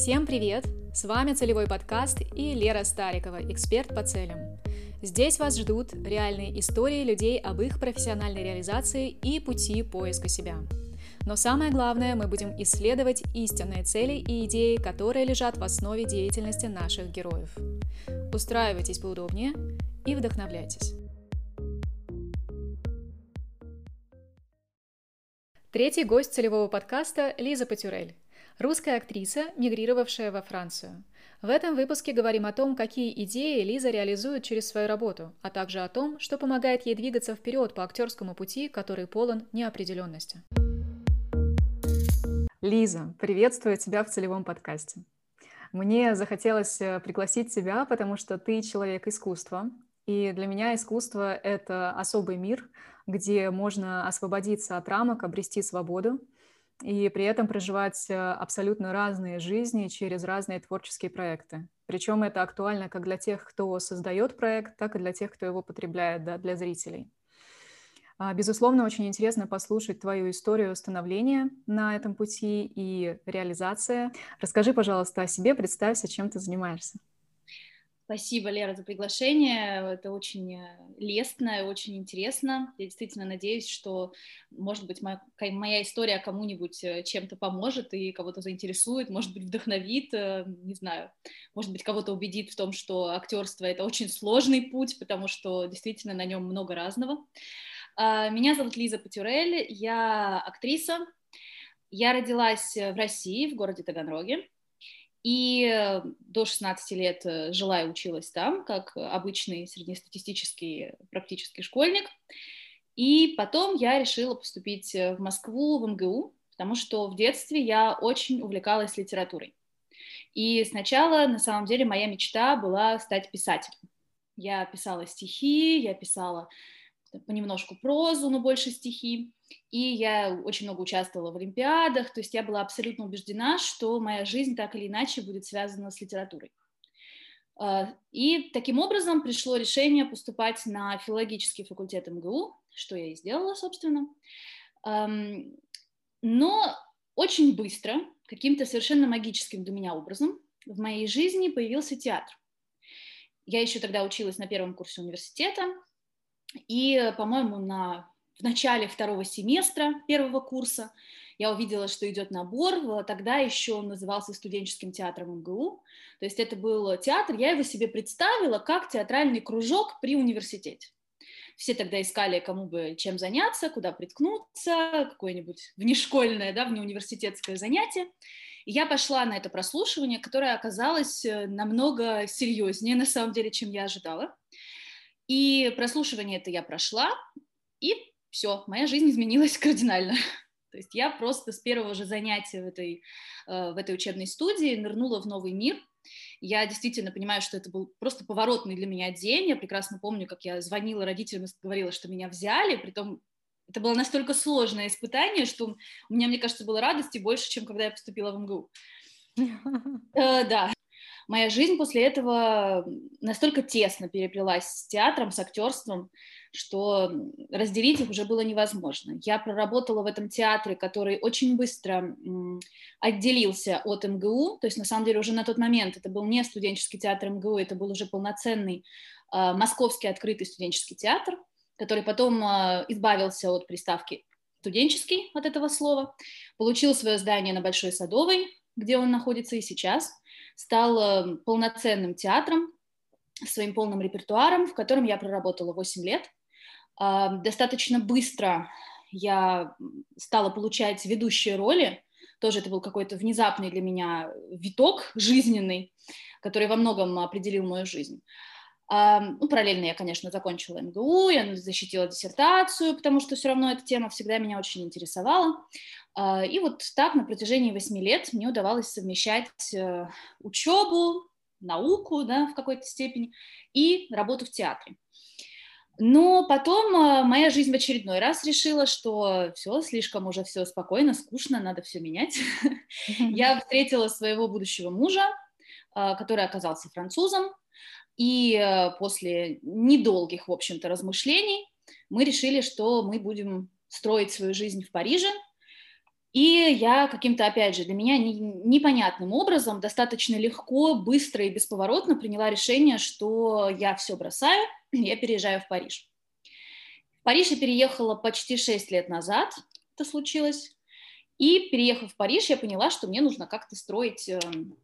Всем привет! С вами Целевой подкаст и Лера Старикова, эксперт по целям. Здесь вас ждут реальные истории людей об их профессиональной реализации и пути поиска себя. Но самое главное, мы будем исследовать истинные цели и идеи, которые лежат в основе деятельности наших героев. Устраивайтесь поудобнее и вдохновляйтесь. Третий гость целевого подкаста – Лиза Патюрель, русская актриса, мигрировавшая во Францию. В этом выпуске говорим о том, какие идеи Лиза реализует через свою работу, а также о том, что помогает ей двигаться вперед по актерскому пути, который полон неопределенности. Лиза, приветствую тебя в целевом подкасте. Мне захотелось э, пригласить тебя, потому что ты человек искусства, и для меня искусство — это особый мир, где можно освободиться от рамок, обрести свободу и при этом проживать э, абсолютно разные жизни через разные творческие проекты. Причем это актуально как для тех, кто создает проект, так и для тех, кто его потребляет, да, для зрителей. А, безусловно, очень интересно послушать твою историю становления на этом пути и реализация. Расскажи, пожалуйста, о себе, представься, чем ты занимаешься. Спасибо, Лера, за приглашение. Это очень э, лестно, очень интересно. Я действительно надеюсь, что, может быть, моя, моя история кому-нибудь э, чем-то поможет и кого-то заинтересует, может быть, вдохновит, э, не знаю, может быть, кого-то убедит в том, что актерство — это очень сложный путь, потому что действительно на нем много разного. А, меня зовут Лиза Патюрель, я актриса. Я родилась в России, в городе Таганроге. И э, до 16 лет э, жила и училась там, как обычный среднестатистический практический школьник. И потом я решила поступить э, в Москву, в МГУ, потому что в детстве я очень увлекалась литературой. И сначала, на самом деле, моя мечта была стать писателем. Я писала стихи, я писала понемножку прозу, но больше стихи. И я очень много участвовала в олимпиадах, то есть я была абсолютно убеждена, что моя жизнь так или иначе будет связана с литературой. А, и таким образом пришло решение поступать на филологический факультет МГУ, что я и сделала, собственно. Но очень быстро, каким-то совершенно магическим для меня образом, в моей жизни появился театр. Я еще тогда училась на первом курсе университета, и, по-моему, на, в начале второго семестра первого курса я увидела, что идет набор, тогда еще он назывался студенческим театром МГУ, то есть это был театр, я его себе представила как театральный кружок при университете. Все тогда искали, кому бы чем заняться, куда приткнуться, какое-нибудь внешкольное, да, внеуниверситетское занятие. И я пошла на это прослушивание, которое оказалось э, намного серьезнее, на самом деле, чем я ожидала. И прослушивание это я прошла, и все, моя жизнь изменилась кардинально. То есть я просто с первого же занятия в этой, э, в этой учебной студии нырнула в новый мир. Я действительно понимаю, что это был просто поворотный для меня день. Я прекрасно помню, как я звонила родителям и говорила, что меня взяли, притом это было настолько сложное испытание, что у меня, мне кажется, было радости больше, чем когда я поступила в МГУ. Э, да, моя жизнь после этого настолько тесно переплелась с театром, с актерством, что разделить их уже было невозможно. Я проработала в этом театре, который очень быстро отделился от МГУ, то есть на самом деле уже на тот момент это был не студенческий театр МГУ, это был уже полноценный э, московский открытый студенческий театр, который потом э, избавился от приставки студенческий от этого слова, получил свое здание на Большой Садовой, где он находится и сейчас, стал полноценным театром, своим полным репертуаром, в котором я проработала 8 лет. А, достаточно быстро я стала получать ведущие роли, тоже это был какой-то внезапный для меня виток жизненный, который во многом определил мою жизнь. А, ну, параллельно я, конечно, закончила МГУ, я защитила диссертацию, потому что все равно эта тема всегда меня очень интересовала. А, и вот так на протяжении восьми лет мне удавалось совмещать э, учебу, науку да, в какой-то степени и работу в театре. Но потом э, моя жизнь в очередной раз решила, что все, слишком уже все спокойно, скучно, надо все менять. Я встретила своего будущего мужа, э, который оказался французом, и после недолгих, в общем-то, размышлений мы решили, что мы будем строить свою жизнь в Париже, И я каким-то, опять же, для меня непонятным образом достаточно легко, быстро и бесповоротно приняла решение, что я все бросаю, я переезжаю в Париж. В Париж я переехала почти 6 лет назад, это случилось. И переехав в Париж, я поняла, что мне нужно как-то строить эм,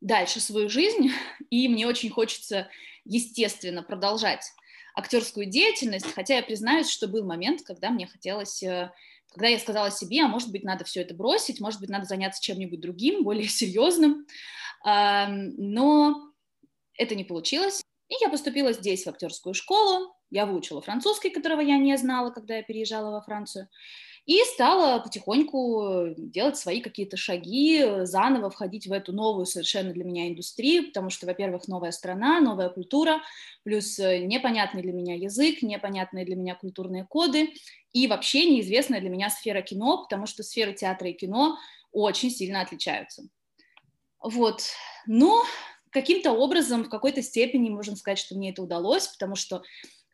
дальше свою жизнь, и мне очень хочется, естественно, продолжать актерскую деятельность, хотя я признаюсь, что был момент, когда мне хотелось э, когда я сказала себе, а может быть, надо все это бросить, может быть, надо заняться чем-нибудь другим, более серьезным, но это не получилось. И я поступила здесь, в актерскую школу, я выучила французский, которого я не знала, когда я переезжала во Францию, и стала потихоньку делать свои какие-то шаги, заново входить в эту новую совершенно для меня индустрию, потому что, во-первых, новая страна, новая культура, плюс э, непонятный для меня язык, непонятные для меня культурные коды, и вообще неизвестная для меня сфера кино, потому что сферы театра и кино очень сильно отличаются. Вот, но каким-то образом, в какой-то степени можно сказать, что мне это удалось, потому что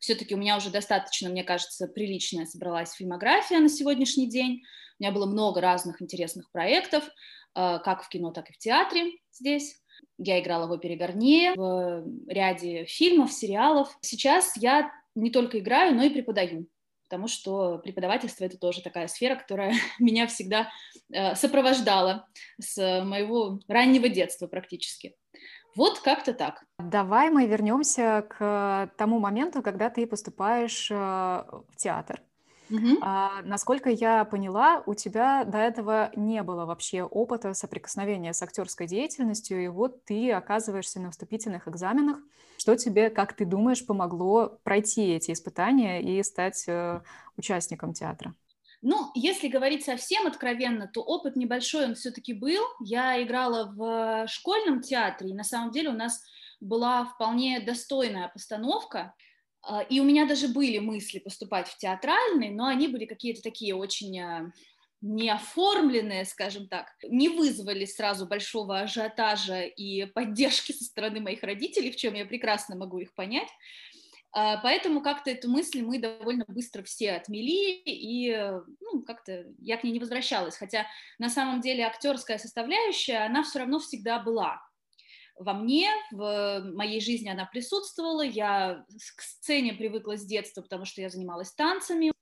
все-таки у меня уже достаточно, мне кажется, приличная собралась фильмография на сегодняшний день. У меня было много разных интересных проектов, э, как в кино, так и в театре здесь. Я играла в опере Гарнье, в ряде фильмов, сериалов. Сейчас я не только играю, но и преподаю, потому что преподавательство — это тоже такая сфера, которая меня всегда э, сопровождала с моего раннего детства практически. Вот как-то так. Давай мы вернемся к тому моменту, когда ты поступаешь э, в театр. Угу. А, насколько я поняла, у тебя до этого не было вообще опыта соприкосновения с актерской деятельностью, и вот ты оказываешься на вступительных экзаменах. Что тебе, как ты думаешь, помогло пройти эти испытания и стать э, участником театра? Ну, если говорить совсем откровенно, то опыт небольшой он все-таки был. Я играла в школьном театре, и на самом деле у нас была вполне достойная постановка. А, и у меня даже были мысли поступать в театральный, но они были какие-то такие очень а, неоформленные, скажем так, не вызвали сразу большого ажиотажа и поддержки со стороны моих родителей, в чем я прекрасно могу их понять. А, поэтому как-то эту мысль мы довольно быстро все отмели, и ну, как-то я к ней не возвращалась. Хотя на самом деле актерская составляющая, она все равно всегда была. Во мне, в моей жизни она присутствовала, я к сцене привыкла с детства, потому что я занималась танцами.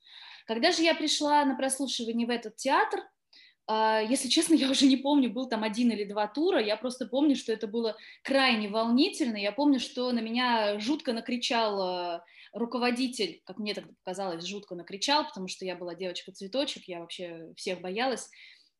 Когда же я пришла на прослушивание в этот театр, если честно, я уже не помню, был там один или два тура, я просто помню, что это было крайне волнительно, я помню, что на меня жутко накричал а, руководитель, как мне тогда показалось, жутко накричал, потому что я была девочка-цветочек, я вообще всех боялась.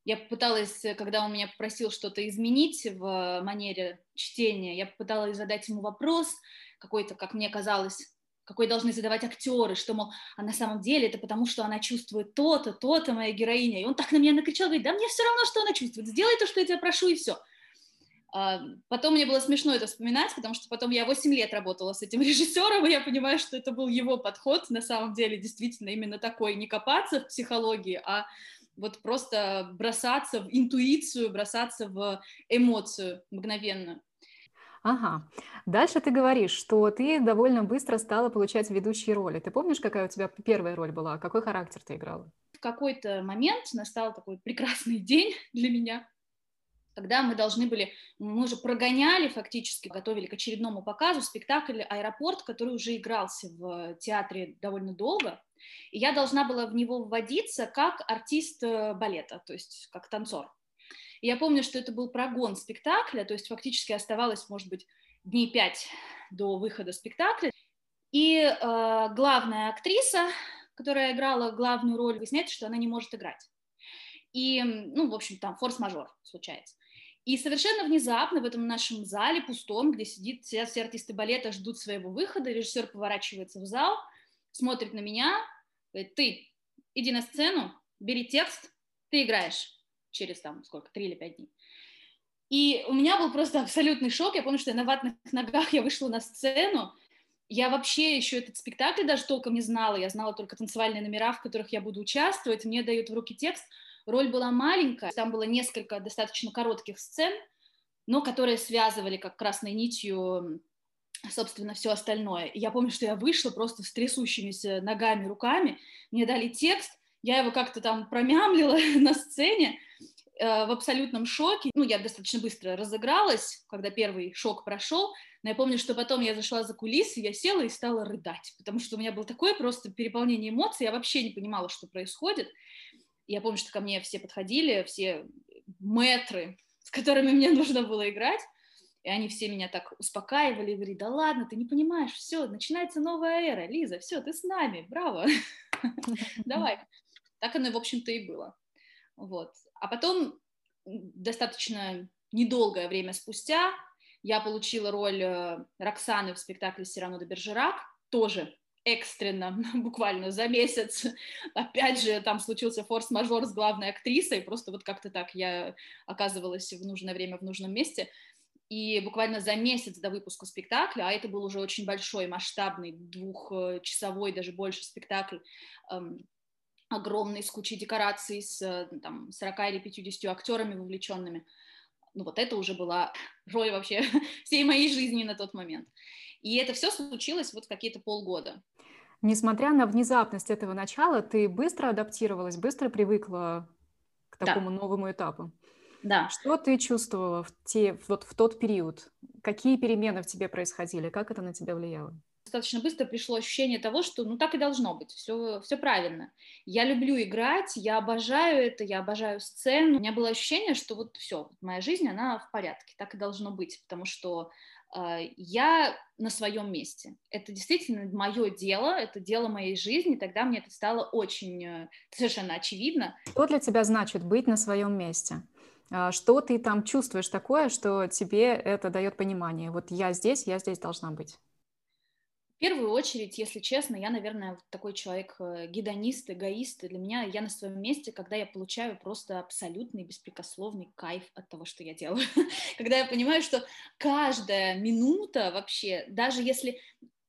Я пыталась, когда он меня попросил что-то изменить в манере чтения, я пыталась задать ему вопрос, какой-то, как мне казалось, какой должны задавать актеры, что, мол, а на самом деле это потому, что она чувствует то-то, то-то, моя героиня. И он так на меня накричал, говорит, да мне все равно, что она чувствует, сделай то, что я тебя прошу, и все. А, потом мне было смешно это вспоминать, потому что потом я 8 лет работала с этим режиссером, и я понимаю, что это был его подход, на самом деле, действительно, именно такой, не копаться в психологии, а вот просто бросаться в интуицию, бросаться в эмоцию мгновенно. Ага. Дальше ты говоришь, что ты довольно быстро стала получать ведущие роли. Ты помнишь, какая у тебя первая роль была? Какой характер ты играла? В какой-то момент настал такой прекрасный день для меня, когда мы должны были, мы уже прогоняли фактически, готовили к очередному показу спектакль «Аэропорт», который уже игрался в театре довольно долго, и я должна была в него вводиться как артист э, балета, то есть как танцор. И я помню, что это был прогон спектакля, то есть фактически оставалось, может быть, дней пять до выхода спектакля. И э, главная актриса, которая играла главную роль, выясняется, что она не может играть. И, ну, в общем, там форс-мажор случается. И совершенно внезапно в этом нашем зале пустом, где сидит, сидят все артисты балета, ждут своего выхода, режиссер поворачивается в зал, смотрит на меня, говорит, ты иди на сцену, бери текст, ты играешь через там сколько, три или пять дней. И у меня был просто абсолютный шок. Я помню, что я на ватных ногах я вышла на сцену. Я вообще еще этот спектакль даже толком не знала. Я знала только танцевальные номера, в которых я буду участвовать. Мне дают в руки текст. Роль была маленькая. Там было несколько достаточно коротких сцен, но которые связывали как красной нитью собственно, все остальное. Я помню, что я вышла просто с трясущимися ногами, руками, мне дали текст, я его как-то там промямлила на сцене, Э, в абсолютном шоке. Ну, я достаточно быстро разыгралась, когда первый шок прошел. Но я помню, что потом я зашла за кулисы, я села и стала рыдать, потому что у меня было такое просто переполнение эмоций, я вообще не понимала, что происходит. Я помню, что ко мне все подходили, все мэтры, с которыми мне нужно было играть, и они все меня так успокаивали, говорили, да ладно, ты не понимаешь, все, начинается новая эра, Лиза, все, ты с нами, браво, давай. Так оно, в общем-то, и было. Вот. А потом, достаточно недолгое время спустя, я получила роль э, Роксаны в спектакле «Сирано де Бержерак», тоже экстренно, буквально за месяц. Опять же, там случился форс-мажор с главной актрисой, просто вот как-то так я оказывалась в нужное время в нужном месте. И буквально за месяц до выпуска спектакля, а это был уже очень большой, масштабный, двухчасовой, даже больше спектакль, эм, огромный, с кучей декораций, с э, там, 40 или 50 актерами вовлеченными. Ну вот это уже была роль вообще всей моей жизни на тот момент. И это все случилось вот какие-то полгода. Несмотря на внезапность этого начала, ты быстро адаптировалась, быстро привыкла к такому да. новому этапу. Да. Что ты чувствовала в, те, вот в тот период? Какие перемены в тебе происходили? Как это на тебя влияло? Достаточно быстро пришло ощущение того, что ну так и должно быть, все, все правильно. Я люблю играть, я обожаю это, я обожаю сцену. У меня было ощущение, что вот все, моя жизнь, она в порядке, так и должно быть, потому что э, я на своем месте. Это действительно мое дело, это дело моей жизни, тогда мне это стало очень э, совершенно очевидно. Что для тебя значит быть на своем месте? А, что ты там чувствуешь такое, что тебе это дает понимание? Вот я здесь, я здесь должна быть первую очередь, если честно, я, наверное, такой человек э, гедонист, эгоист. Для меня я на своем месте, когда я получаю просто абсолютный беспрекословный кайф от того, что я делаю. когда я понимаю, что каждая минута вообще, даже если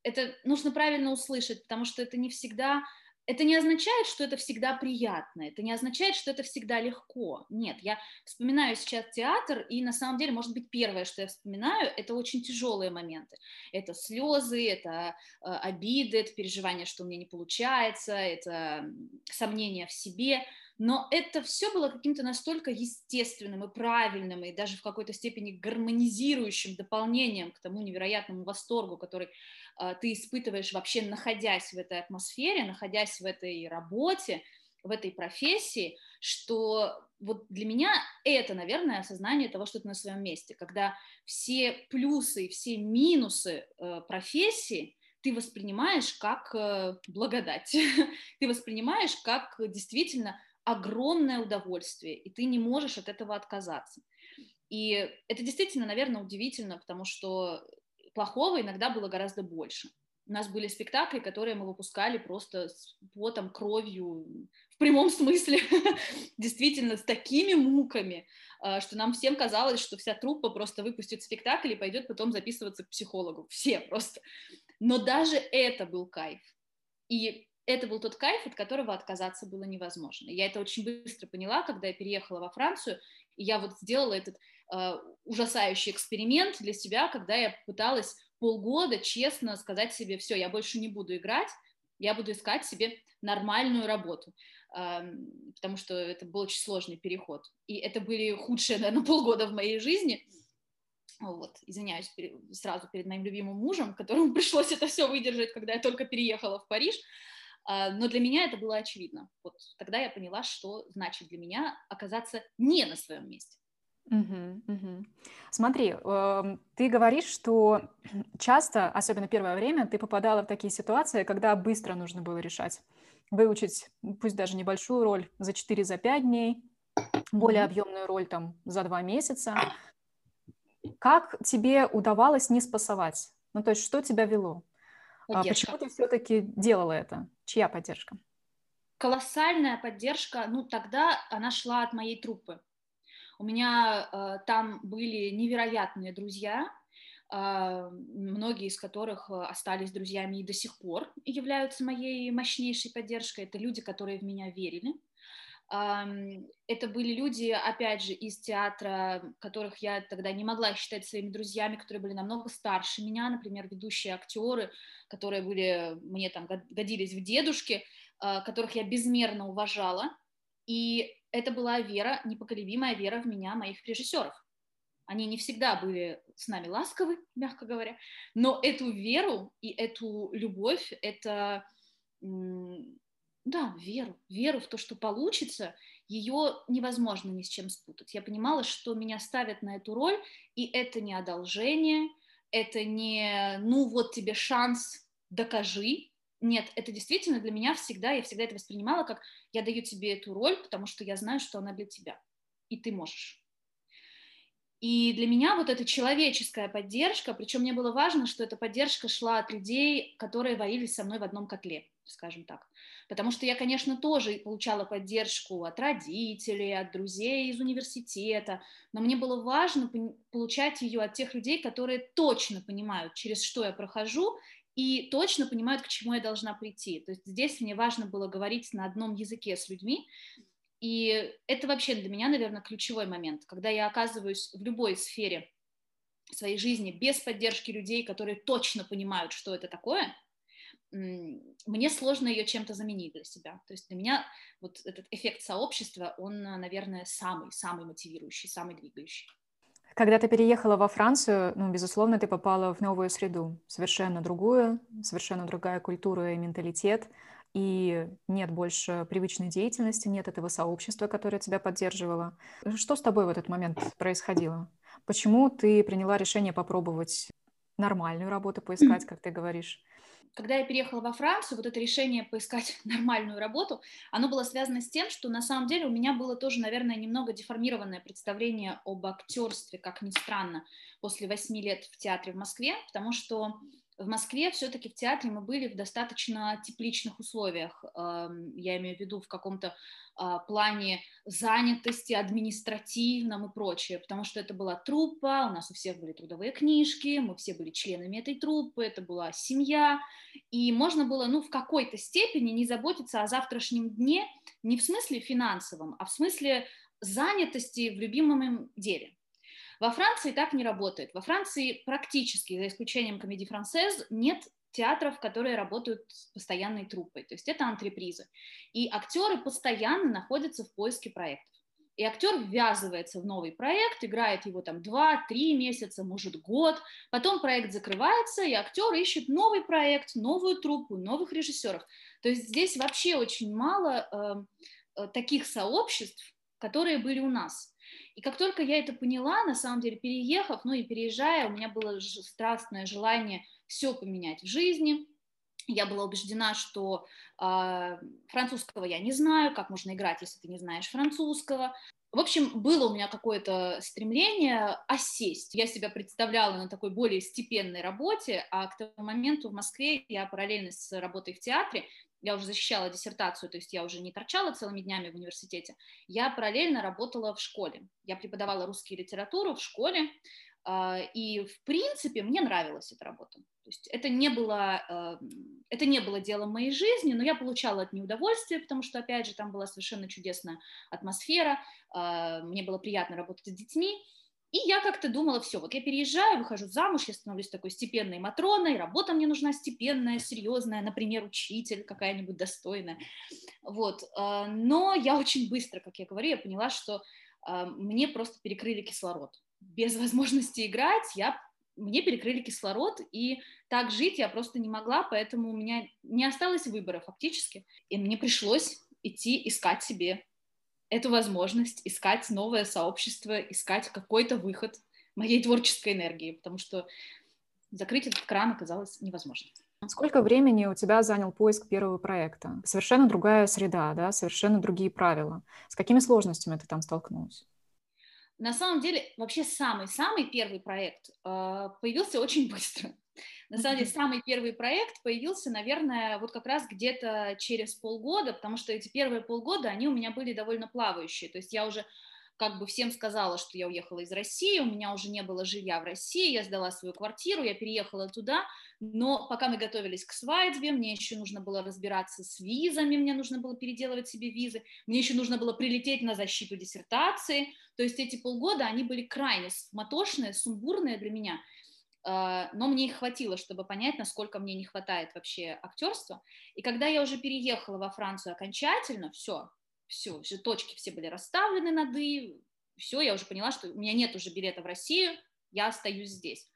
это нужно правильно услышать, потому что это не всегда это не означает, что это всегда приятно, это не означает, что это всегда легко. Нет, я вспоминаю сейчас театр, и на самом деле, может быть, первое, что я вспоминаю, это очень тяжелые моменты. Это слезы, это э, обиды, это переживание, что у меня не получается, это сомнения в себе. Но это все было каким-то настолько естественным и правильным, и даже в какой-то степени гармонизирующим дополнением к тому невероятному восторгу, который а, ты испытываешь вообще, находясь в этой атмосфере, находясь в этой работе, в этой профессии, что вот для меня это, наверное, осознание того, что ты на своем месте, когда все плюсы и все минусы э, профессии ты воспринимаешь как э, благодать, ты воспринимаешь как действительно огромное удовольствие, и ты не можешь от этого отказаться. И это действительно, наверное, удивительно, потому что плохого иногда было гораздо больше. У нас были спектакли, которые мы выпускали просто с потом, кровью, в прямом смысле, действительно, с такими муками, а, что нам всем казалось, что вся труппа просто выпустит спектакль и пойдет потом записываться к психологу. Все просто. Но даже это был кайф. И это был тот кайф, от которого отказаться было невозможно. Я это очень быстро поняла, когда я переехала во Францию, и я вот сделала этот э, ужасающий эксперимент для себя, когда я пыталась полгода честно сказать себе, все, я больше не буду играть, я буду искать себе нормальную работу, э, потому что это был очень сложный переход. И это были худшие, наверное, полгода в моей жизни. Вот, извиняюсь сразу перед моим любимым мужем, которому пришлось это все выдержать, когда я только переехала в Париж. А, но для меня это было очевидно. Вот тогда я поняла, что значит для меня оказаться не на своем месте. Угу, угу. Смотри, э, ты говоришь, что часто, особенно первое время, ты попадала в такие ситуации, когда быстро нужно было решать. Выучить, пусть даже небольшую роль за 4-5 за дней, более объемную роль там за 2 месяца. Как тебе удавалось не спасовать? Ну, то есть, что тебя вело? А почему ты все-таки делала это? Чья поддержка? Колоссальная поддержка. Ну, тогда она шла от моей труппы. У меня э, там были невероятные друзья, э, многие из которых э, остались друзьями и до сих пор являются моей мощнейшей поддержкой. Это люди, которые в меня верили. Это были люди, опять же, из театра, которых я тогда не могла считать своими друзьями, которые были намного старше меня, например, ведущие актеры, которые были, мне там годились в дедушке, э, которых я безмерно уважала, и это была вера, непоколебимая вера в меня моих режиссеров. Они не всегда были с нами ласковы, мягко говоря, но эту веру и эту любовь, это, да, веру, веру в то, что получится, ее невозможно ни с чем спутать. Я понимала, что меня ставят на эту роль, и это не одолжение, это не, ну вот тебе шанс, докажи. Нет, это действительно для меня всегда, я всегда это воспринимала как я даю тебе эту роль, потому что я знаю, что она для тебя, и ты можешь. И для меня вот эта человеческая поддержка, причем мне было важно, что эта поддержка шла от людей, которые варились со мной в одном котле, скажем так. Потому что я, конечно, тоже получала поддержку от родителей, от друзей из университета, но мне было важно получать ее от тех людей, которые точно понимают, через что я прохожу, и точно понимают, к чему я должна прийти. То есть здесь мне важно было говорить на одном языке с людьми, и это вообще для меня, наверное, ключевой момент, когда я оказываюсь в любой сфере своей жизни без поддержки людей, которые точно понимают, что это такое, мне сложно ее чем-то заменить для себя. То есть для меня вот этот эффект сообщества, он, наверное, самый-самый мотивирующий, самый двигающий. Когда ты переехала во Францию, ну, безусловно, ты попала в новую среду, совершенно другую, совершенно другая культура и менталитет – и нет больше привычной деятельности, нет этого сообщества, которое тебя поддерживало. Что с тобой в этот момент происходило? Почему ты приняла решение попробовать нормальную работу поискать, как ты говоришь? Когда я переехала во Францию, вот это решение поискать нормальную работу, оно было связано с тем, что на самом деле у меня было тоже, наверное, немного деформированное представление об актерстве, как ни странно, после восьми лет в театре в Москве, потому что в Москве все-таки в театре мы были в достаточно тепличных условиях. Я имею в виду в каком-то а, плане занятости, административном и прочее, потому что это была труппа, у нас у всех были трудовые книжки, мы все были членами этой труппы, это была семья, и можно было, ну, в какой-то степени не заботиться о завтрашнем дне, не в смысле финансовом, а в смысле занятости в любимом деле. Во Франции так не работает. Во Франции практически, за исключением комедии францез, нет театров, которые работают с постоянной труппой. То есть это антрепризы. И актеры постоянно находятся в поиске проектов. И актер ввязывается в новый проект, играет его там 2-3 месяца, может год, потом проект закрывается, и актер ищет новый проект, новую труппу, новых режиссеров. То есть здесь вообще очень мало э, э таких сообществ, которые были у нас. И как только я это поняла, на самом деле, переехав, ну и переезжая, у меня было страстное желание все поменять в жизни. Я была убеждена, что э, французского я не знаю, как можно играть, если ты не знаешь французского. В общем, было у меня какое-то стремление осесть. Я себя представляла на такой более степенной работе, а к тому моменту в Москве я параллельно с работой в театре я уже защищала диссертацию, то есть я уже не торчала целыми днями в университете, я параллельно работала в школе. Я преподавала русскую литературу в школе, а, и, в принципе, мне нравилась эта работа. То есть это не, было, а, это не было делом моей жизни, но я получала от нее удовольствие, потому что, опять же, там была совершенно чудесная атмосфера, а, мне было приятно работать с детьми, и я как-то думала, все, вот я переезжаю, выхожу замуж, я становлюсь такой степенной Матроной, работа мне нужна степенная, серьезная, например, учитель какая-нибудь достойная. Вот. А, но я очень быстро, как я говорю, я поняла, что а, мне просто перекрыли кислород. Без возможности играть я мне перекрыли кислород, и так жить я просто не могла, поэтому у меня не осталось выбора фактически, и мне пришлось идти искать себе эту возможность искать новое сообщество, искать какой-то выход моей творческой энергии, потому что закрыть этот кран оказалось невозможно. Сколько времени у тебя занял поиск первого проекта? Совершенно другая среда, да, совершенно другие правила. С какими сложностями ты там столкнулась? На самом деле, вообще самый-самый первый проект э, появился очень быстро. На самом деле, самый первый проект появился, наверное, вот как раз где-то через полгода, потому что эти первые полгода, они у меня были довольно плавающие. То есть я уже как бы всем сказала, что я уехала из России, у меня уже не было жилья в России, я сдала свою квартиру, я переехала туда, но пока мы готовились к свадьбе, мне еще нужно было разбираться с визами, мне нужно было переделывать себе визы, мне еще нужно было прилететь на защиту диссертации, то есть эти полгода, они были крайне суматошные, сумбурные для меня, но мне их хватило, чтобы понять, насколько мне не хватает вообще актерства. И когда я уже переехала во Францию окончательно, все, все, все точки все были расставлены над «и», все, я уже поняла, что у меня нет уже билета в Россию, я остаюсь здесь.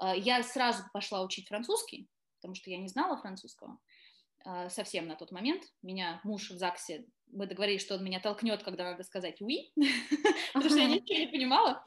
Я сразу пошла учить французский, потому что я не знала французского совсем на тот момент. Меня муж в ЗАГСе мы договорились, что он меня толкнет, когда надо сказать «oui», потому что я ничего не понимала.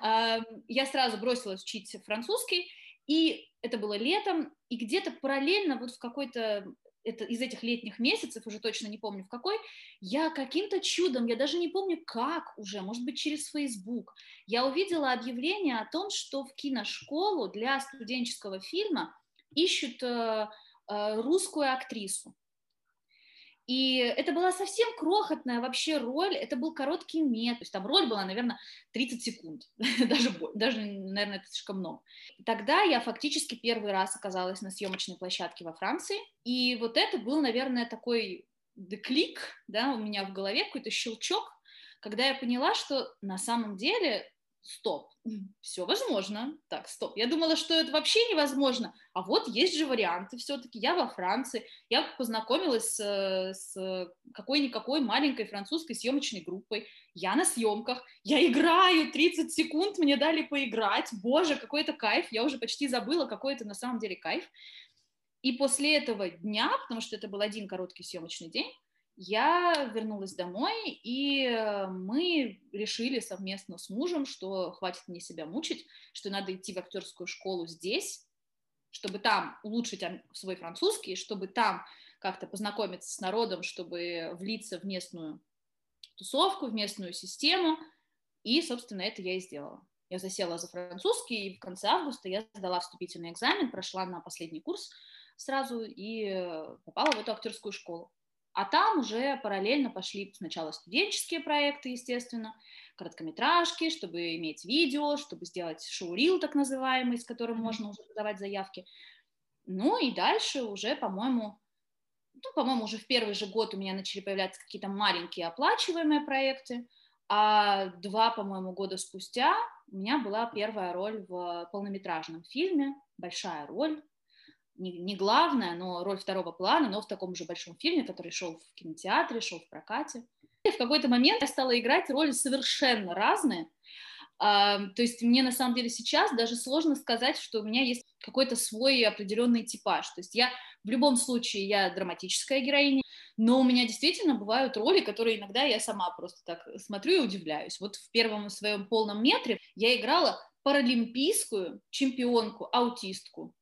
Я сразу бросилась учить французский, и это было летом, и где-то параллельно вот в какой-то это из этих летних месяцев, уже точно не помню в какой, я каким-то чудом, я даже не помню как уже, может быть, через Facebook, я увидела объявление о том, что в киношколу для студенческого фильма ищут э, э, русскую актрису. И это была совсем крохотная вообще роль, это был короткий мет, то есть там роль была, наверное, 30 секунд, даже, даже, наверное, это слишком много. Тогда я фактически первый раз оказалась на съемочной площадке во Франции, и вот это был, наверное, такой клик, да, у меня в голове, какой-то щелчок, когда я поняла, что на самом деле стоп, все возможно. Так, стоп. Я думала, что это вообще невозможно. А вот есть же варианты все-таки. Я во Франции, я познакомилась с, с какой-никакой маленькой французской съемочной группой. Я на съемках, я играю 30 секунд, мне дали поиграть. Боже, какой это кайф. Я уже почти забыла, какой это на самом деле кайф. И после этого дня, потому что это был один короткий съемочный день, я вернулась домой, и э, мы решили совместно с мужем, что хватит мне себя мучить, что надо идти в актерскую школу здесь, чтобы там улучшить свой французский, чтобы там как-то познакомиться с народом, чтобы влиться в местную тусовку, в местную систему. И, собственно, это я и сделала. Я засела за французский, и в конце августа я сдала вступительный экзамен, прошла на последний курс сразу и э, попала в эту актерскую школу. А там уже параллельно пошли сначала студенческие проекты, естественно, короткометражки, чтобы иметь видео, чтобы сделать шоу-рил так называемый, с которым можно уже подавать заявки. Ну и дальше уже, по-моему, ну, по-моему, уже в первый же год у меня начали появляться какие-то маленькие оплачиваемые проекты, а два, по-моему, года спустя у меня была первая роль в полнометражном фильме, большая роль, не, не главная, но роль второго плана, но в таком же большом фильме, который шел в кинотеатре, шел в прокате. И в какой-то момент я стала играть роли совершенно разные. А, то есть мне на самом деле сейчас даже сложно сказать, что у меня есть какой-то свой определенный типаж. То есть я в любом случае я драматическая героиня, но у меня действительно бывают роли, которые иногда я сама просто так смотрю и удивляюсь. Вот в первом своем полном метре я играла паралимпийскую чемпионку, аутистку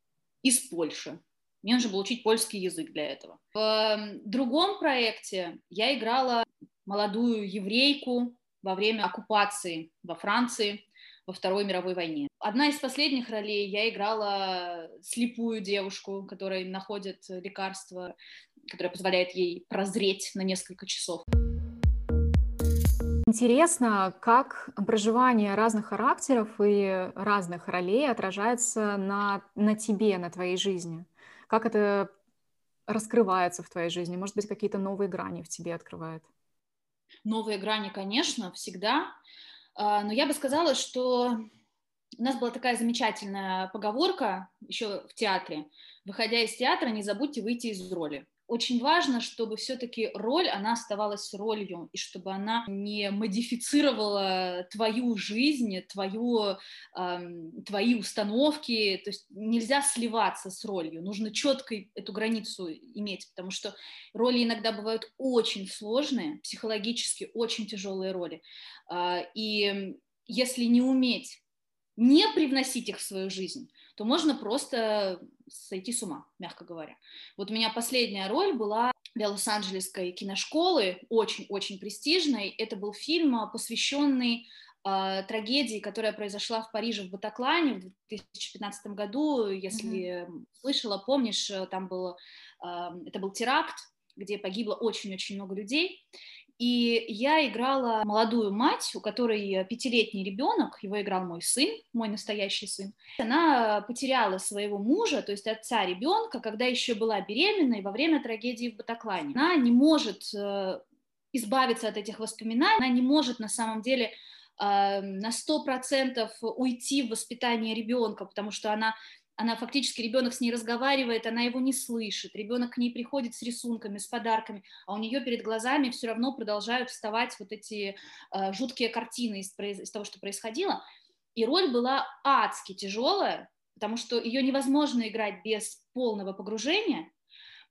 из Польши. Мне нужно было учить польский язык для этого. В другом проекте я играла молодую еврейку во время оккупации во Франции во Второй мировой войне. Одна из последних ролей я играла слепую девушку, которая находит лекарство, которое позволяет ей прозреть на несколько часов. Интересно, как проживание разных характеров и разных ролей отражается на, на тебе, на твоей жизни. Как это раскрывается в твоей жизни? Может быть, какие-то новые грани в тебе открывает? Новые грани, конечно, всегда. А, но я бы сказала, что у нас была такая замечательная поговорка еще в театре. Выходя из театра, не забудьте выйти из роли очень важно, чтобы все-таки роль, она оставалась ролью, и чтобы она не модифицировала твою жизнь, твою, эм, твои установки, то есть нельзя сливаться с ролью, нужно четко эту границу иметь, потому что роли иногда бывают очень сложные, психологически очень тяжелые роли, э, и если не уметь не привносить их в свою жизнь, то можно просто сойти с ума, мягко говоря. Вот у меня последняя роль была для Лос-Анджелесской киношколы, очень-очень престижной. Это был фильм, а, посвященный э, трагедии, которая произошла в Париже в Батаклане в 2015 году. Если mm-hmm. слышала, помнишь, э, там был, э, это был теракт, где погибло очень-очень много людей. И я играла молодую мать, у которой пятилетний ребенок, его играл мой сын, мой настоящий сын. Она потеряла своего мужа, то есть отца ребенка, когда еще была беременной во время трагедии в Батаклане. Она не может э, избавиться от этих воспоминаний, она не может на самом деле на 100% уйти в воспитание ребенка, потому что она она фактически, ребенок с ней разговаривает, она его не слышит, ребенок к ней приходит с рисунками, с подарками, а у нее перед глазами все равно продолжают вставать вот эти э, жуткие картины из, из того, что происходило. И роль была адски тяжелая, потому что ее невозможно играть без полного погружения.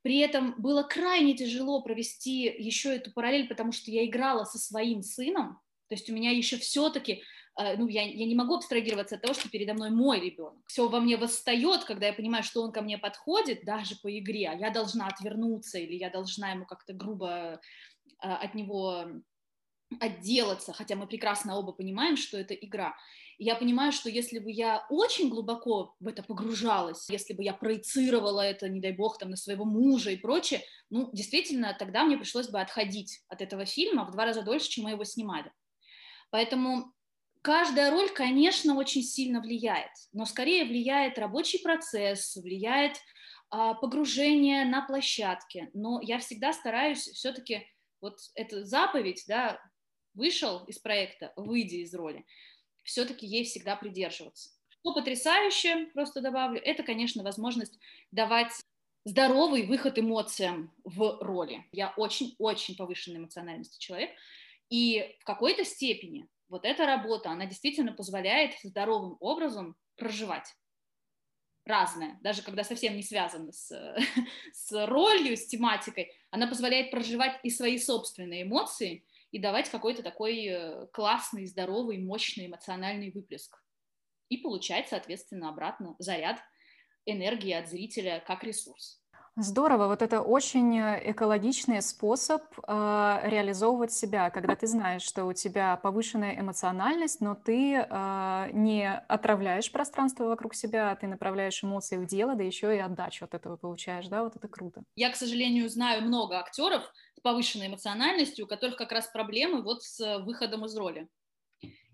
При этом было крайне тяжело провести еще эту параллель, потому что я играла со своим сыном, то есть у меня еще все-таки ну, я, я не могу абстрагироваться от того, что передо мной мой ребенок. Все во мне восстает, когда я понимаю, что он ко мне подходит, даже по игре, а я должна отвернуться или я должна ему как-то грубо э, от него отделаться, хотя мы прекрасно оба понимаем, что это игра. И я понимаю, что если бы я очень глубоко в это погружалась, если бы я проецировала это, не дай бог, там, на своего мужа и прочее, ну, действительно, тогда мне пришлось бы отходить от этого фильма в два раза дольше, чем мы его снимали. Поэтому каждая роль, конечно, очень сильно влияет, но скорее влияет рабочий процесс, влияет а, погружение на площадке. Но я всегда стараюсь все-таки вот эту заповедь, да, вышел из проекта, выйди из роли, все-таки ей всегда придерживаться. Что потрясающе, просто добавлю, это, конечно, возможность давать здоровый выход эмоциям в роли. Я очень-очень повышенной эмоциональности человек, и в какой-то степени вот эта работа, она действительно позволяет здоровым образом проживать разное, даже когда совсем не связано с, с ролью, с тематикой, она позволяет проживать и свои собственные эмоции и давать какой-то такой э, классный, здоровый, мощный эмоциональный выплеск. И получать, соответственно, обратно заряд энергии от зрителя как ресурс. Здорово, вот это очень э, экологичный способ э, реализовывать себя, когда ты знаешь, что у тебя повышенная эмоциональность, но ты э, не отравляешь пространство вокруг себя, а ты направляешь эмоции в дело, да еще и отдачу от этого получаешь, да, вот это круто. Я, к сожалению, знаю много актеров с повышенной эмоциональностью, у которых как раз проблемы вот с выходом из роли.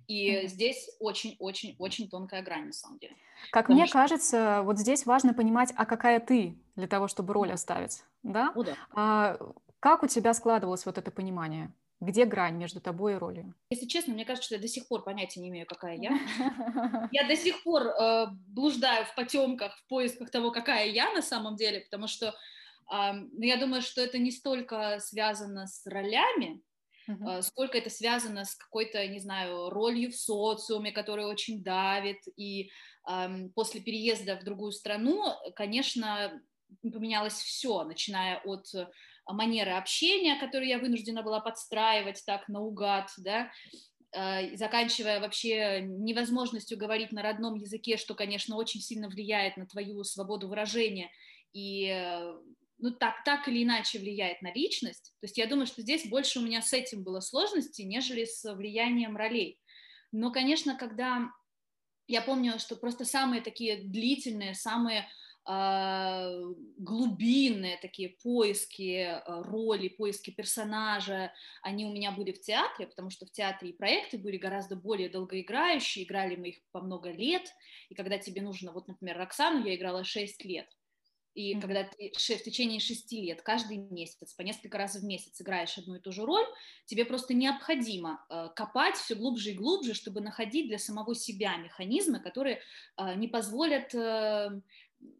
И здесь очень-очень-очень тонкая грань, на самом деле. Как Потому мне что... кажется, вот здесь важно понимать, а какая ты для того, чтобы роль оставить, да? О, да. А, как у тебя складывалось вот это понимание? Где грань между тобой и ролью? Если честно, мне кажется, что я до сих пор понятия не имею, какая я. Я до сих пор э, блуждаю в потемках, в поисках того, какая я на самом деле, потому что э, я думаю, что это не столько связано с ролями, Uh-huh. Сколько это связано с какой-то, не знаю, ролью в социуме, которая очень давит. И эм, после переезда в другую страну, конечно, поменялось все, начиная от э, манеры общения, которую я вынуждена была подстраивать так наугад, да, э, заканчивая вообще невозможностью говорить на родном языке, что, конечно, очень сильно влияет на твою свободу выражения и э, ну, так, так или иначе влияет на личность. То есть я думаю, что здесь больше у меня с этим было сложности, нежели с влиянием ролей. Но, конечно, когда я помню, что просто самые такие длительные, самые э, глубинные такие поиски э, роли, поиски персонажа, они у меня были в театре, потому что в театре и проекты были гораздо более долгоиграющие, играли мы их по много лет, и когда тебе нужно, вот, например, Роксану я играла 6 лет, и mm-hmm. когда ты в течение шести лет каждый месяц по несколько раз в месяц играешь одну и ту же роль, тебе просто необходимо э, копать все глубже и глубже, чтобы находить для самого себя механизмы, которые э, не позволят э,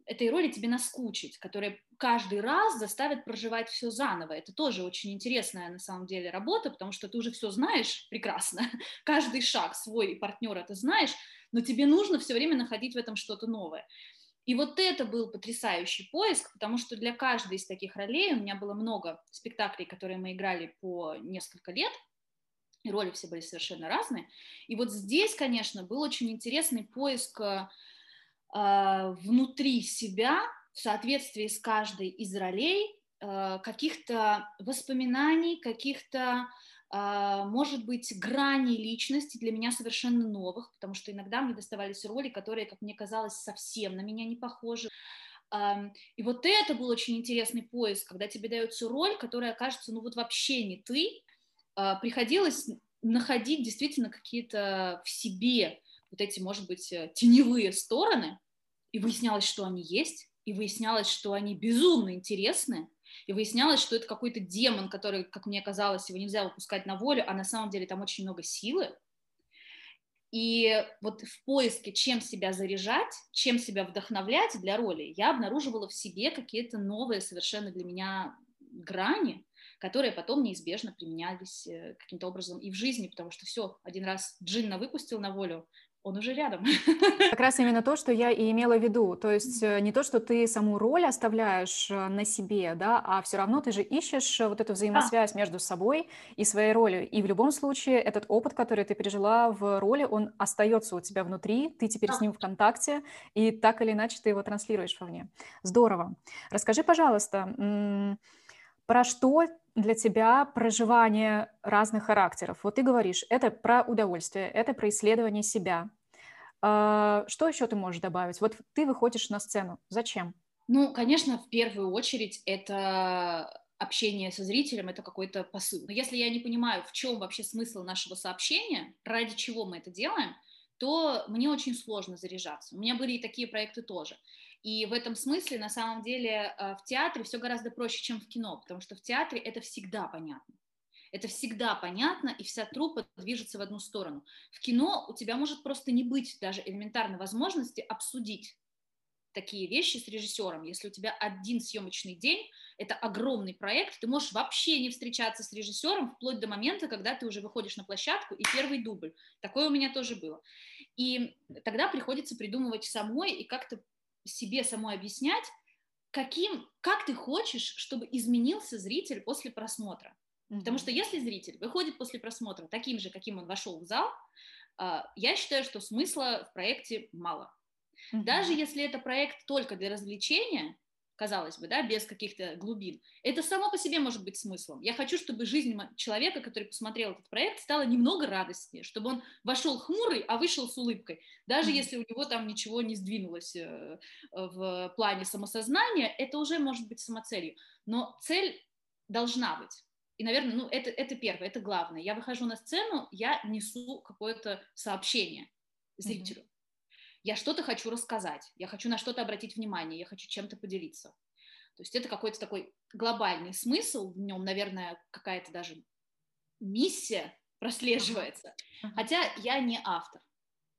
этой роли тебе наскучить, которые каждый раз заставят проживать все заново. Это тоже очень интересная на самом деле работа, потому что ты уже все знаешь прекрасно, каждый шаг свой партнера ты знаешь, но тебе нужно все время находить в этом что-то новое. И вот это был потрясающий поиск, потому что для каждой из таких ролей у меня было много спектаклей, которые мы играли по несколько лет, и роли все были совершенно разные. И вот здесь, конечно, был очень интересный поиск э, внутри себя в соответствии с каждой из ролей э, каких-то воспоминаний, каких-то а, может быть, грани личности для меня совершенно новых, потому что иногда мне доставались роли, которые, как мне казалось, совсем на меня не похожи. И вот это был очень интересный поиск, когда тебе дается роль, которая кажется, ну вот вообще не ты. А, приходилось находить действительно какие-то в себе вот эти, может быть, э, теневые стороны, и выяснялось, что они есть, и выяснялось, что они безумно интересны, и выяснялось, что это какой-то демон, который, как мне казалось, его нельзя выпускать на волю, а на самом деле там очень много силы. И вот в поиске, чем себя заряжать, чем себя вдохновлять для роли, я обнаруживала в себе какие-то новые совершенно для меня грани, которые потом неизбежно применялись э, каким-то образом и в жизни, потому что все, один раз Джинна выпустил на волю, он уже рядом. Как раз именно то, что я и имела в виду. То есть э, не то, что ты саму роль оставляешь э, на себе, да, а все равно ты же ищешь э, вот эту взаимосвязь а. между собой и своей ролью. И в любом случае этот опыт, который ты пережила в роли, он остается у тебя внутри, ты теперь а. с ним в контакте, и так или иначе ты его транслируешь вовне. Здорово. Расскажи, пожалуйста, про что для тебя проживание разных характеров? Вот ты говоришь, это про удовольствие, это про исследование себя. А, что еще ты можешь добавить? Вот ты выходишь на сцену. Зачем? Ну, конечно, в первую очередь это общение со зрителем, это какой-то посыл. Но если я не понимаю, в чем вообще смысл нашего сообщения, ради чего мы это делаем, то мне очень сложно заряжаться. У меня были и такие проекты тоже. И в этом смысле, на самом деле, э, в театре все гораздо проще, чем в кино, потому что в театре это всегда понятно. Это всегда понятно, и вся труппа движется в одну сторону. В кино у тебя может просто не быть даже элементарной возможности обсудить такие вещи с режиссером. Если у тебя один съемочный день, это огромный проект, ты можешь вообще не встречаться с режиссером вплоть до момента, когда ты уже выходишь на площадку и первый дубль. Такое у меня тоже было. И тогда приходится придумывать самой и как-то себе самой объяснять, каким, как ты хочешь, чтобы изменился зритель после просмотра. Mm-hmm. Потому что если зритель выходит после просмотра таким же, каким он вошел в зал, а, я считаю, что смысла в проекте мало. Mm-hmm. Даже если это проект только для развлечения, казалось бы, да, без каких-то глубин. Это само по себе может быть смыслом. Я хочу, чтобы жизнь человека, который посмотрел этот проект, стала немного радостнее, чтобы он вошел хмурый, а вышел с улыбкой. Даже mm-hmm. если у него там ничего не сдвинулось э, в плане самосознания, это уже может быть самоцелью. Но цель должна быть. И, наверное, ну, это, это первое, это главное. Я выхожу на сцену, я несу какое-то сообщение зрителю. Mm-hmm я что-то хочу рассказать, я хочу на что-то обратить внимание, я хочу чем-то поделиться. То есть это какой-то такой глобальный смысл, в нем, наверное, какая-то даже миссия прослеживается. Хотя я не автор.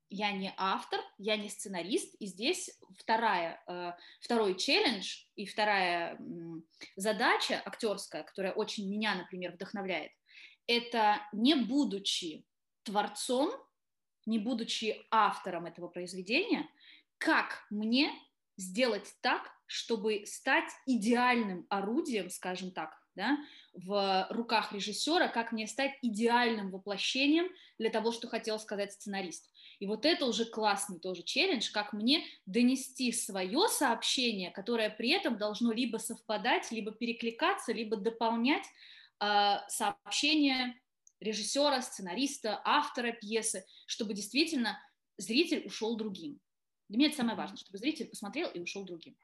Я не автор, я не сценарист, и здесь вторая, э, второй челлендж и вторая задача актерская, которая очень меня, например, вдохновляет, это не будучи творцом, не будучи автором этого произведения, как мне сделать так, чтобы стать идеальным орудием, скажем так, да, в руках режиссера, как мне стать идеальным воплощением для того, что хотел сказать сценарист. И вот это уже классный тоже челлендж, как мне донести свое сообщение, которое при этом должно либо совпадать, либо перекликаться, либо дополнять э, сообщение режиссера, сценариста, автора пьесы, чтобы действительно зритель ушел другим. Для меня это самое важное, чтобы зритель посмотрел и ушел другим.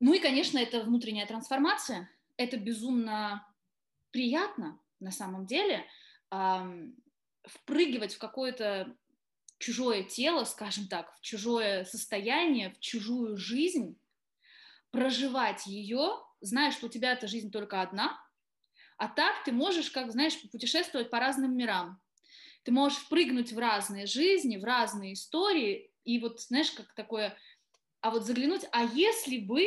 Ну и, конечно, это внутренняя трансформация. Это безумно приятно на самом деле эм, впрыгивать в какое-то чужое тело, скажем так, в чужое состояние, в чужую жизнь, проживать ее, зная, что у тебя эта жизнь только одна, а так ты можешь, как знаешь, путешествовать по разным мирам. Ты можешь впрыгнуть в разные жизни, в разные истории, и вот, знаешь, как такое, а вот заглянуть, а если бы,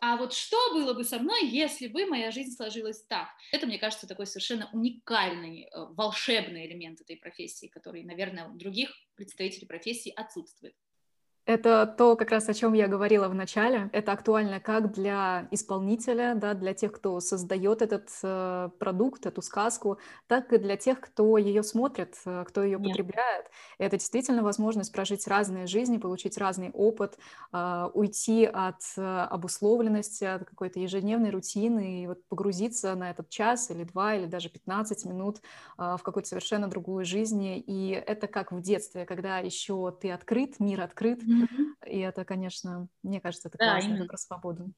а вот что было бы со мной, если бы моя жизнь сложилась так? Это, мне кажется, такой совершенно уникальный, э, волшебный элемент этой профессии, который, наверное, у других представителей профессии отсутствует. Это то, как раз о чем я говорила в начале. Это актуально как для исполнителя, да, для тех, кто создает этот э, продукт, эту сказку, так и для тех, кто ее смотрит, э, кто ее Нет. потребляет. Это действительно возможность прожить разные жизни, получить разный опыт, э, уйти от э, обусловленности, от какой-то ежедневной рутины и вот погрузиться на этот час или два или даже 15 минут э, в какую-то совершенно другую жизнь. И это как в детстве, когда еще ты открыт, мир открыт, Mm-hmm. И это, конечно, мне кажется, это да, классно, это про свободу.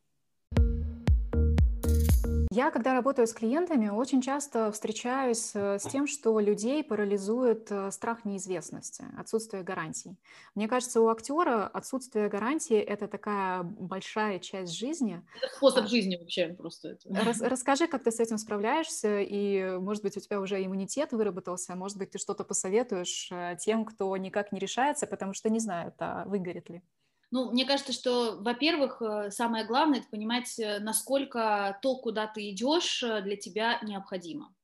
Я, когда работаю с клиентами, очень часто встречаюсь э, с тем, что людей парализует э, страх неизвестности, отсутствие гарантий. Мне кажется, у актера отсутствие гарантии – это такая большая часть жизни. Это способ а, жизни вообще просто. Это. Рас, расскажи, как ты с этим справляешься, и, может быть, у тебя уже иммунитет выработался, может быть, ты что-то посоветуешь э, тем, кто никак не решается, потому что не знают, а выгорит ли. Ну, мне кажется, что, во-первых, э, самое главное это понимать, э, насколько то, куда ты идешь, э, для тебя необходимо.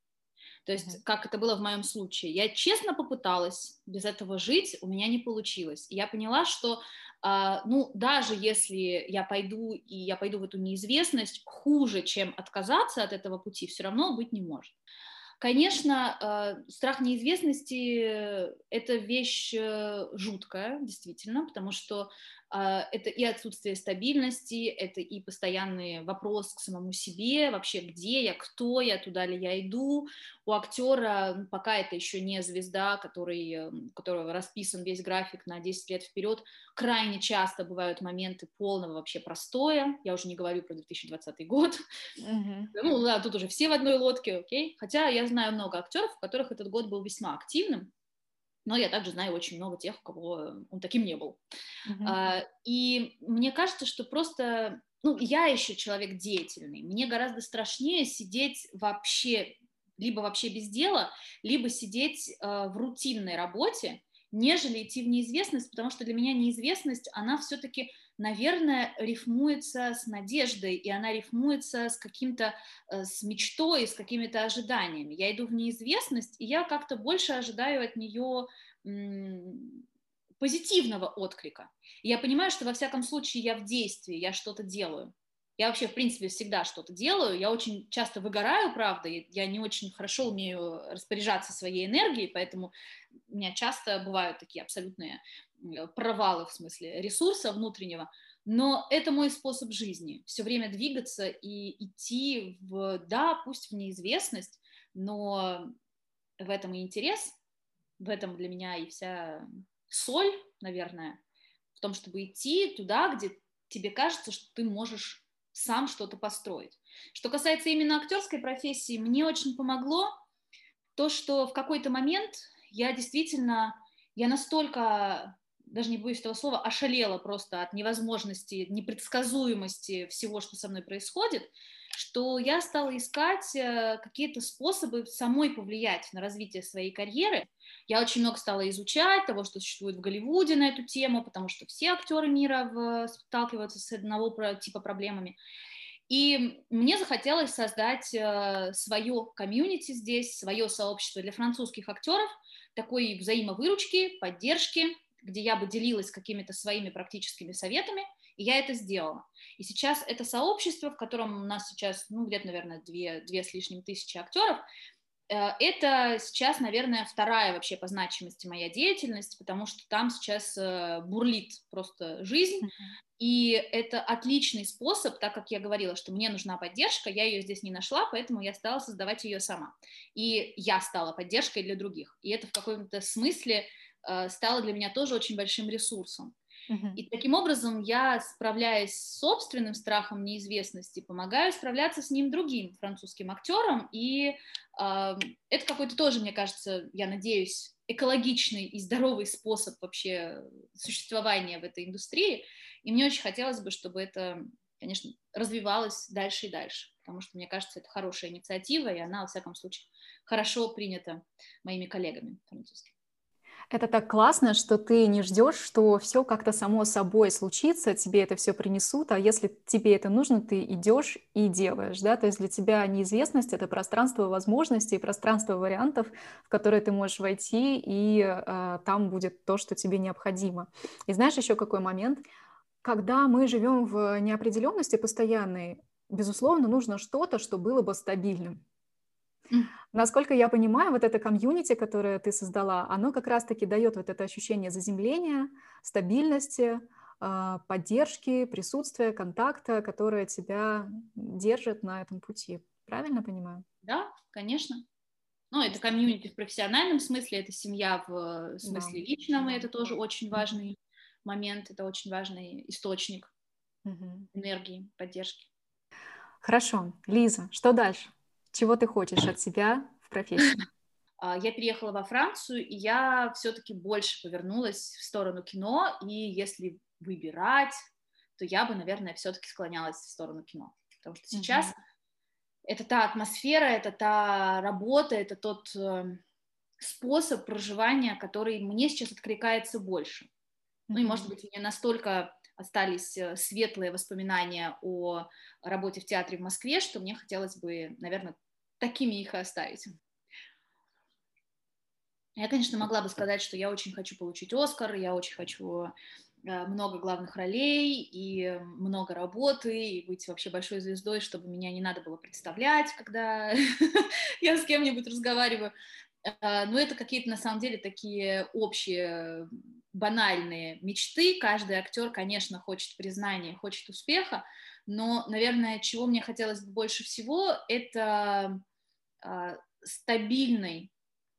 То есть, как это было в моем случае. Я честно попыталась без этого жить, у меня не получилось. И я поняла, что, э, ну, даже если я пойду и я пойду в эту неизвестность, хуже, чем отказаться от этого пути, все равно быть не может. Конечно, страх неизвестности – это вещь жуткая, действительно, потому что это и отсутствие стабильности, это и постоянный вопрос к самому себе, вообще где я, кто я, туда ли я иду. У актера пока это еще не звезда, который, у которого расписан весь график на 10 лет вперед, крайне часто бывают моменты полного вообще простоя, я уже не говорю про 2020 год, uh-huh. ну да, тут уже все в одной лодке, окей, хотя я знаю много актеров, у которых этот год был весьма активным, но я также знаю очень много тех, у кого он таким не был. А, и мне кажется, что просто, ну, я еще человек деятельный, мне гораздо страшнее сидеть вообще, либо вообще без дела, либо сидеть э, в рутинной работе, нежели идти в неизвестность, потому что для меня неизвестность, она все-таки наверное, рифмуется с надеждой, и она рифмуется с каким-то, э, с мечтой, с какими-то ожиданиями. Я иду в неизвестность, и я как-то больше ожидаю от нее позитивного отклика. Я понимаю, что во всяком случае я в действии, я что-то делаю. Я вообще, в принципе, всегда что-то делаю. Я очень часто выгораю, правда. Я не очень хорошо умею распоряжаться своей энергией, поэтому у меня часто бывают такие абсолютные Провалы в смысле ресурса внутреннего, но это мой способ жизни, все время двигаться и идти в, да, пусть в неизвестность, но в этом и интерес, в этом для меня и вся соль, наверное, в том, чтобы идти туда, где тебе кажется, что ты можешь сам что-то построить. Что касается именно актерской профессии, мне очень помогло то, что в какой-то момент я действительно, я настолько даже не боюсь этого слова, ошалела просто от невозможности, непредсказуемости всего, что со мной происходит, что я стала искать э, какие-то способы самой повлиять на развитие своей карьеры. Я очень много стала изучать того, что существует в Голливуде на эту тему, потому что все актеры мира сталкиваются с одного типа проблемами. И мне захотелось создать э, свое комьюнити здесь, свое сообщество для французских актеров, такой взаимовыручки, поддержки, где я бы делилась какими-то своими практическими советами, и я это сделала. И сейчас это сообщество, в котором у нас сейчас, ну, где-то, наверное, две, две с лишним тысячи актеров, э, это сейчас, наверное, вторая вообще по значимости моя деятельность, потому что там сейчас э, бурлит просто жизнь, и это отличный способ, так как я говорила, что мне нужна поддержка, я ее здесь не нашла, поэтому я стала создавать ее сама. И я стала поддержкой для других. И это в каком-то смысле стало для меня тоже очень большим ресурсом. Uh-huh. И таким образом я, справляясь с собственным страхом неизвестности, помогаю справляться с ним другим французским актерам. И э, это какой-то тоже, мне кажется, я надеюсь, экологичный и здоровый способ вообще существования в этой индустрии. И мне очень хотелось бы, чтобы это, конечно, развивалось дальше и дальше, потому что, мне кажется, это хорошая инициатива, и она, во всяком случае, хорошо принята моими коллегами французскими. Это так классно, что ты не ждешь, что все как-то само собой случится, тебе это все принесут, а если тебе это нужно, ты идешь и делаешь, да, то есть для тебя неизвестность — это пространство возможностей, пространство вариантов, в которые ты можешь войти, и э, там будет то, что тебе необходимо. И знаешь еще какой момент? Когда мы живем в неопределенности постоянной, безусловно, нужно что-то, что было бы стабильным. Насколько я понимаю, вот это комьюнити, которое ты создала, оно как раз-таки дает вот это ощущение заземления, стабильности, а, поддержки, присутствия, контакта, которое тебя держит на этом пути. Правильно понимаю? Да, конечно. Ну, это комьюнити в профессиональном смысле, это семья в смысле да. личном, и это тоже очень важный момент, это очень важный источник угу. энергии, поддержки. Хорошо. Лиза, что дальше? Чего ты хочешь от себя в профессии? А, я переехала во Францию, и я все-таки больше повернулась в сторону кино, и если выбирать, то я бы, наверное, все-таки склонялась в сторону кино. Потому что сейчас mm-hmm. это та атмосфера, это та работа, это тот э, способ проживания, который мне сейчас откликается больше. Ну и, может быть, мне настолько остались э, светлые воспоминания о работе в театре в Москве, что мне хотелось бы, наверное, такими их и оставить. Я, конечно, могла бы сказать, что я очень хочу получить Оскар, я очень хочу э, много главных ролей и много работы, и быть вообще большой звездой, чтобы меня не надо было представлять, когда я с кем-нибудь разговариваю. Э, но это какие-то, на самом деле, такие общие банальные мечты. Каждый актер, конечно, хочет признания, хочет успеха, но, наверное, чего мне хотелось бы больше всего, это э, стабильный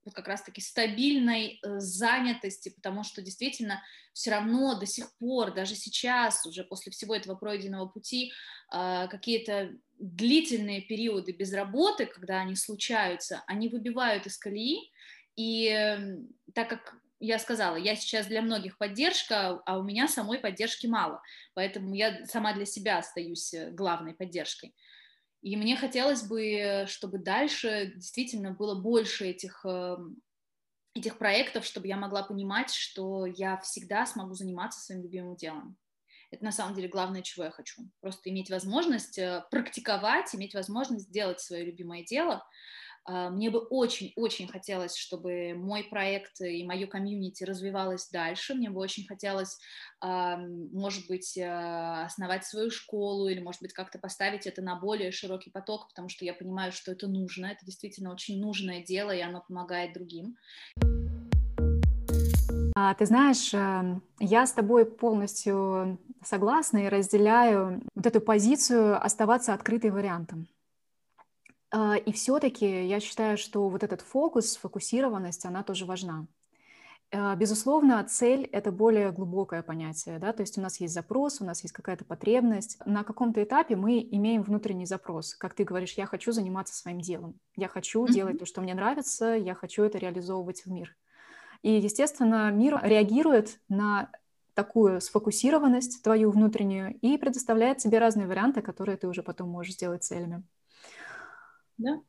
вот как раз-таки стабильной э, занятости, потому что действительно все равно до сих пор, даже сейчас, уже после всего этого пройденного пути, а, какие-то длительные периоды без работы, когда они случаются, они выбивают из колеи, и так как я сказала, я сейчас для многих поддержка, а у меня самой поддержки мало, поэтому я сама для себя остаюсь э, главной поддержкой. И мне хотелось бы, чтобы дальше действительно было больше этих, эм, этих проектов, чтобы я могла понимать, что я всегда смогу заниматься своим любимым делом. Это на самом деле главное, чего я хочу. Просто иметь возможность э, практиковать, иметь возможность делать свое любимое дело, мне бы очень-очень хотелось, чтобы мой проект и мое комьюнити развивалось дальше. Мне бы очень хотелось, может быть, а, основать свою школу или, может быть, как-то поставить это на более широкий поток, потому что я понимаю, что это нужно. Это действительно очень нужное дело, и оно помогает другим. А, ты знаешь, эм, я с тобой полностью согласна и разделяю вот эту позицию оставаться открытой вариантом. А, и все-таки я считаю, что вот этот фокус, сфокусированность, она тоже важна. А, безусловно, цель — это более глубокое понятие, да, то есть у нас есть запрос, у нас есть какая-то потребность. На каком-то этапе мы имеем внутренний запрос. Как ты говоришь, я хочу заниматься своим делом, я хочу mm-hmm. делать то, что мне нравится, я хочу это реализовывать в мир. И, естественно, мир реагирует на такую сфокусированность твою внутреннюю и предоставляет тебе разные варианты, которые ты уже потом можешь сделать целями. Да.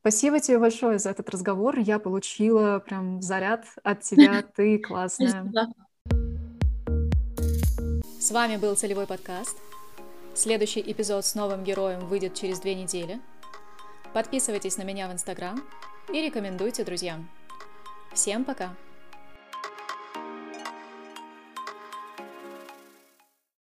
Спасибо тебе большое за этот разговор. Я получила прям заряд от тебя. Ты классная. С вами был Целевой подкаст. Следующий эпизод с новым героем выйдет через две недели. Подписывайтесь на меня в Инстаграм и рекомендуйте друзьям. Всем пока!